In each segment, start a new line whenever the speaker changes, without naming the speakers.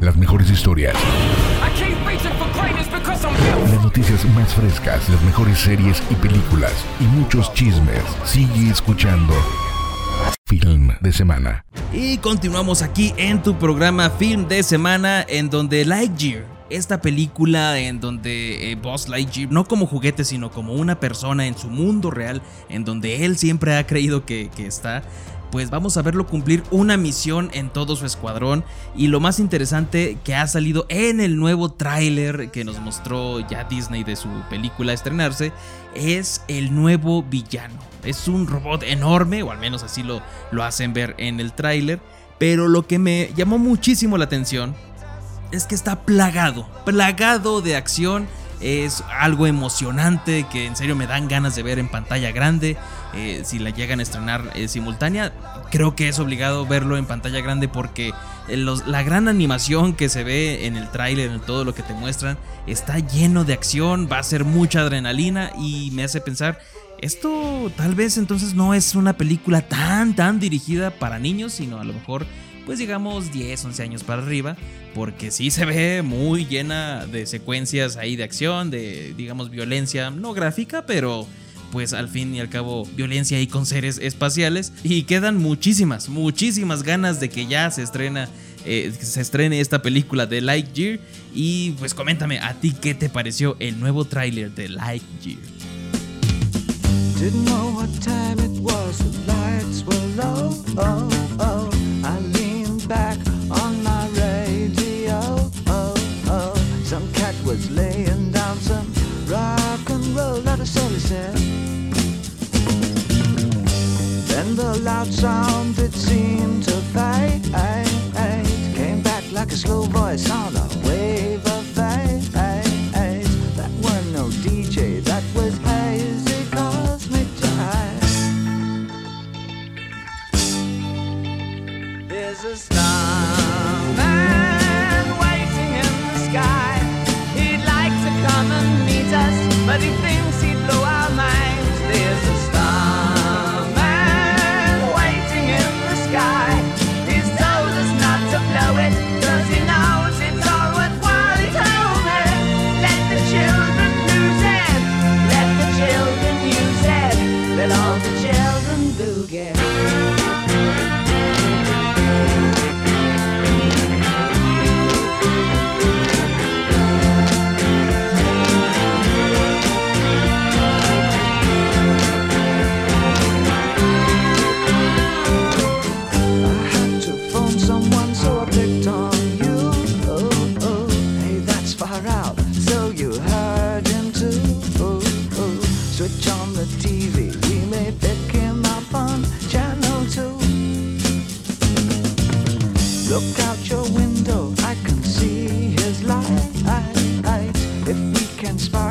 Las mejores historias. Las noticias más frescas, las mejores series y películas y muchos chismes. Sigue escuchando Film de Semana.
Y continuamos aquí en tu programa Film de Semana en donde Lightyear esta película en donde eh, Buzz Lightyear, no como juguete, sino como una persona en su mundo real, en donde él siempre ha creído que, que está, pues vamos a verlo cumplir una misión en todo su escuadrón. Y lo más interesante que ha salido en el nuevo tráiler que nos mostró ya Disney de su película estrenarse, es el nuevo villano. Es un robot enorme, o al menos así lo, lo hacen ver en el tráiler. Pero lo que me llamó muchísimo la atención es que está plagado, plagado de acción. Es algo emocionante que en serio me dan ganas de ver en pantalla grande. Eh, si la llegan a estrenar eh, simultánea, creo que es obligado verlo en pantalla grande porque eh, la gran animación que se ve en el tráiler, en todo lo que te muestran, está lleno de acción, va a ser mucha adrenalina y me hace pensar, esto tal vez entonces no es una película tan, tan dirigida para niños, sino a lo mejor pues digamos 10, 11 años para arriba, porque sí se ve muy llena de secuencias ahí de acción, de digamos violencia, no gráfica, pero pues al fin y al cabo violencia ahí con seres espaciales y quedan muchísimas, muchísimas ganas de que ya se estrena eh, se estrene esta película de Lightyear y pues coméntame a ti qué te pareció el nuevo tráiler de Lightyear. Back on my radio. Oh, oh. Some cat was laying down some rock and roll that a soul said. Then the loud sound it seemed to fade. Came back like a slow voice on a Look out your window, I can see his light. If we can spy.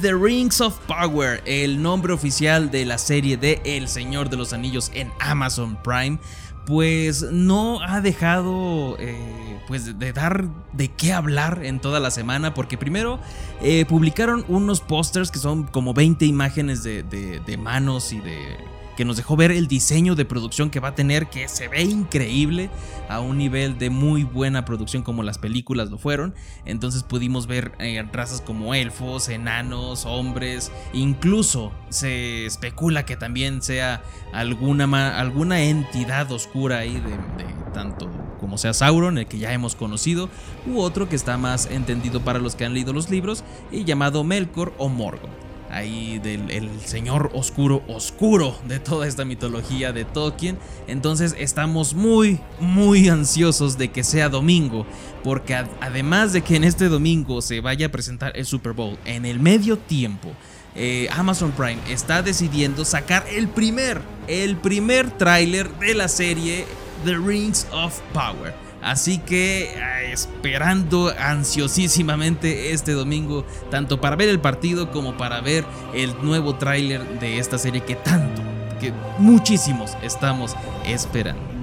The
Rings of Power, el nombre oficial de la serie de El Señor de los Anillos en Amazon Prime, pues no ha dejado eh, pues de dar de qué hablar en toda la semana porque primero eh, publicaron unos pósters que son como 20 imágenes de, de manos y de que nos dejó ver el diseño de producción que va a tener, que se ve increíble a un nivel de muy buena producción como las películas lo fueron. Entonces pudimos ver eh, razas como elfos, enanos, hombres, incluso se especula que también sea alguna, alguna entidad oscura ahí de, tanto como sea Sauron, el que ya hemos conocido, u otro que está más entendido para los que han leído los libros y llamado Melkor o Morgoth ahí del el señor oscuro oscuro de toda esta mitología de Tolkien. Entonces estamos muy muy ansiosos de que sea domingo, porque además de que en este domingo se vaya a presentar el Super Bowl en el medio tiempo, eh, Amazon Prime está decidiendo sacar el primer, el primer tráiler de la serie The Rings of Power. Así que esperando ansiosísimamente este domingo, tanto para ver el partido como para ver el nuevo tráiler de esta serie que tanto, que muchísimos estamos esperando.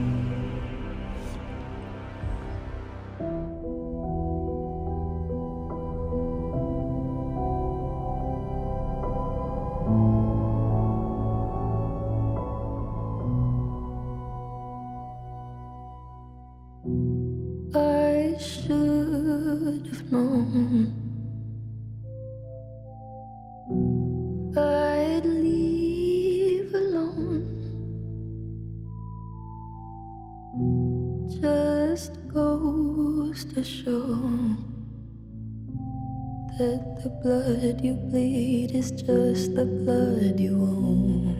Blood you bleed is just the blood you own.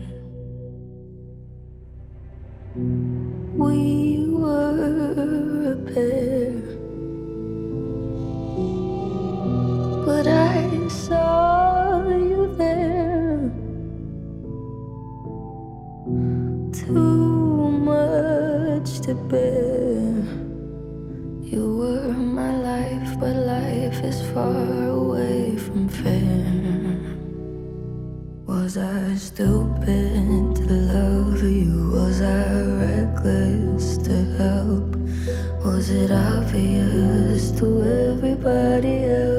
We were a pair, but I saw you there. Too much to bear. Life is far away from fair. Was I stupid to love you? Was I reckless to help? Was it obvious to everybody else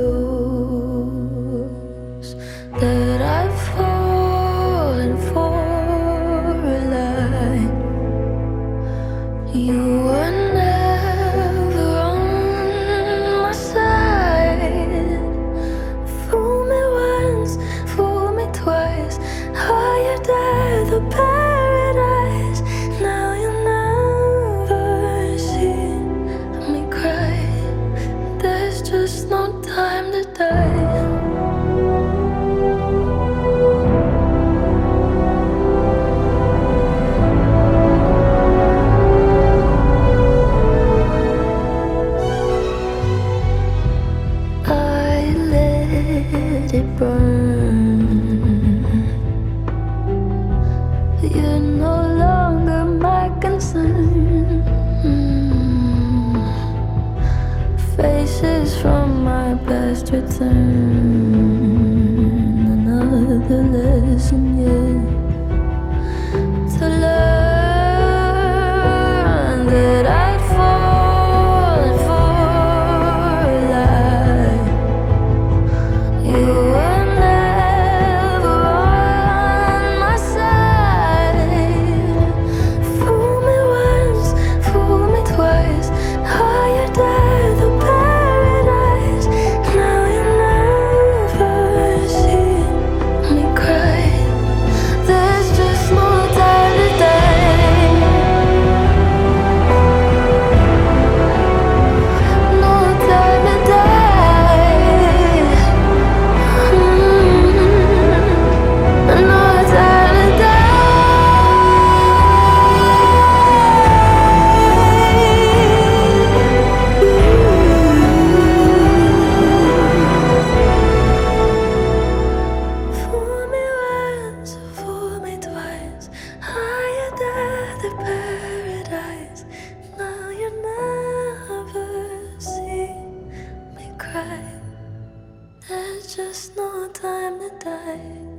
Just no time to die.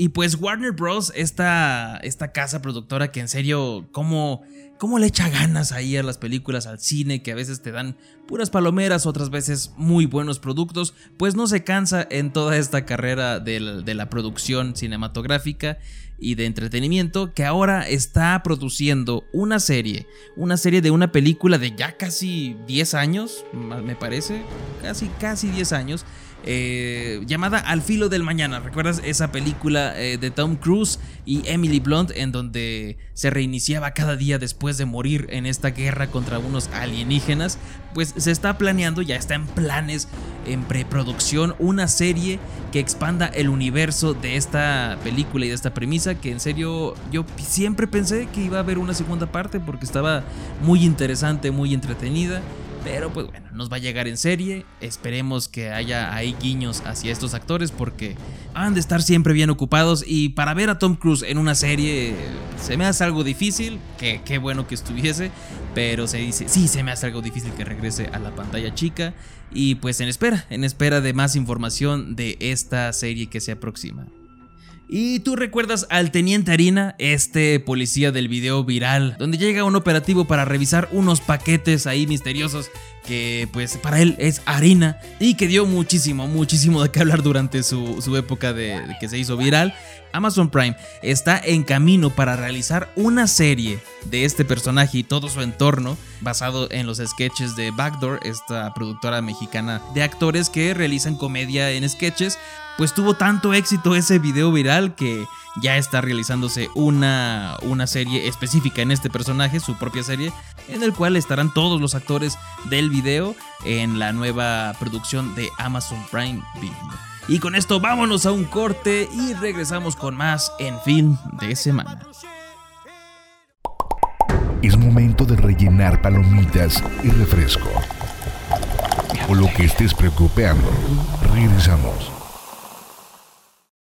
Y pues Warner Bros., esta, esta casa productora que en serio, ¿cómo, ¿cómo le echa ganas ahí a las películas, al cine, que a veces te dan puras palomeras, otras veces muy buenos productos, pues no se cansa en toda esta carrera de la, de la producción cinematográfica y de entretenimiento que ahora está produciendo una serie, una serie de una película de ya casi 10 años, me parece, casi casi 10 años, eh, llamada Al filo del mañana. ¿Recuerdas esa película eh, de Tom Cruise y Emily Blunt en donde se reiniciaba cada día después de morir en esta guerra contra unos alienígenas? Pues se está planeando, ya está en planes, en preproducción, una serie que expanda el universo de esta película y de esta premisa que en serio yo siempre pensé que iba a haber una segunda parte porque estaba muy interesante, muy entretenida. Pero pues bueno, nos va a llegar en serie. Esperemos que haya ahí guiños hacia estos actores porque han de estar siempre bien ocupados. Y para ver a Tom Cruise en una serie se me hace algo difícil. Que qué bueno que estuviese. Pero se dice, sí, se me hace algo difícil que regrese a la pantalla chica. Y pues en espera, en espera de más información de esta serie que se aproxima. Y tú recuerdas al Teniente Harina, este policía del video viral, donde llega un operativo para revisar unos paquetes ahí misteriosos que pues para él es harina y que dio muchísimo, muchísimo de qué hablar durante su, época de, de que se hizo viral. Amazon Prime está en camino para realizar una serie de este personaje y todo su entorno basado en los sketches de Backdoor, esta productora mexicana de actores que realizan comedia en sketches pues tuvo tanto éxito ese video viral que ya está realizándose una, una serie específica en este personaje, su propia serie, en el cual estarán todos los actores del video en la nueva producción de Amazon Prime Video. Y con esto vámonos a un corte y regresamos con más en fin de semana.
Es momento de rellenar palomitas y refresco. O lo que estés preocupando. Regresamos.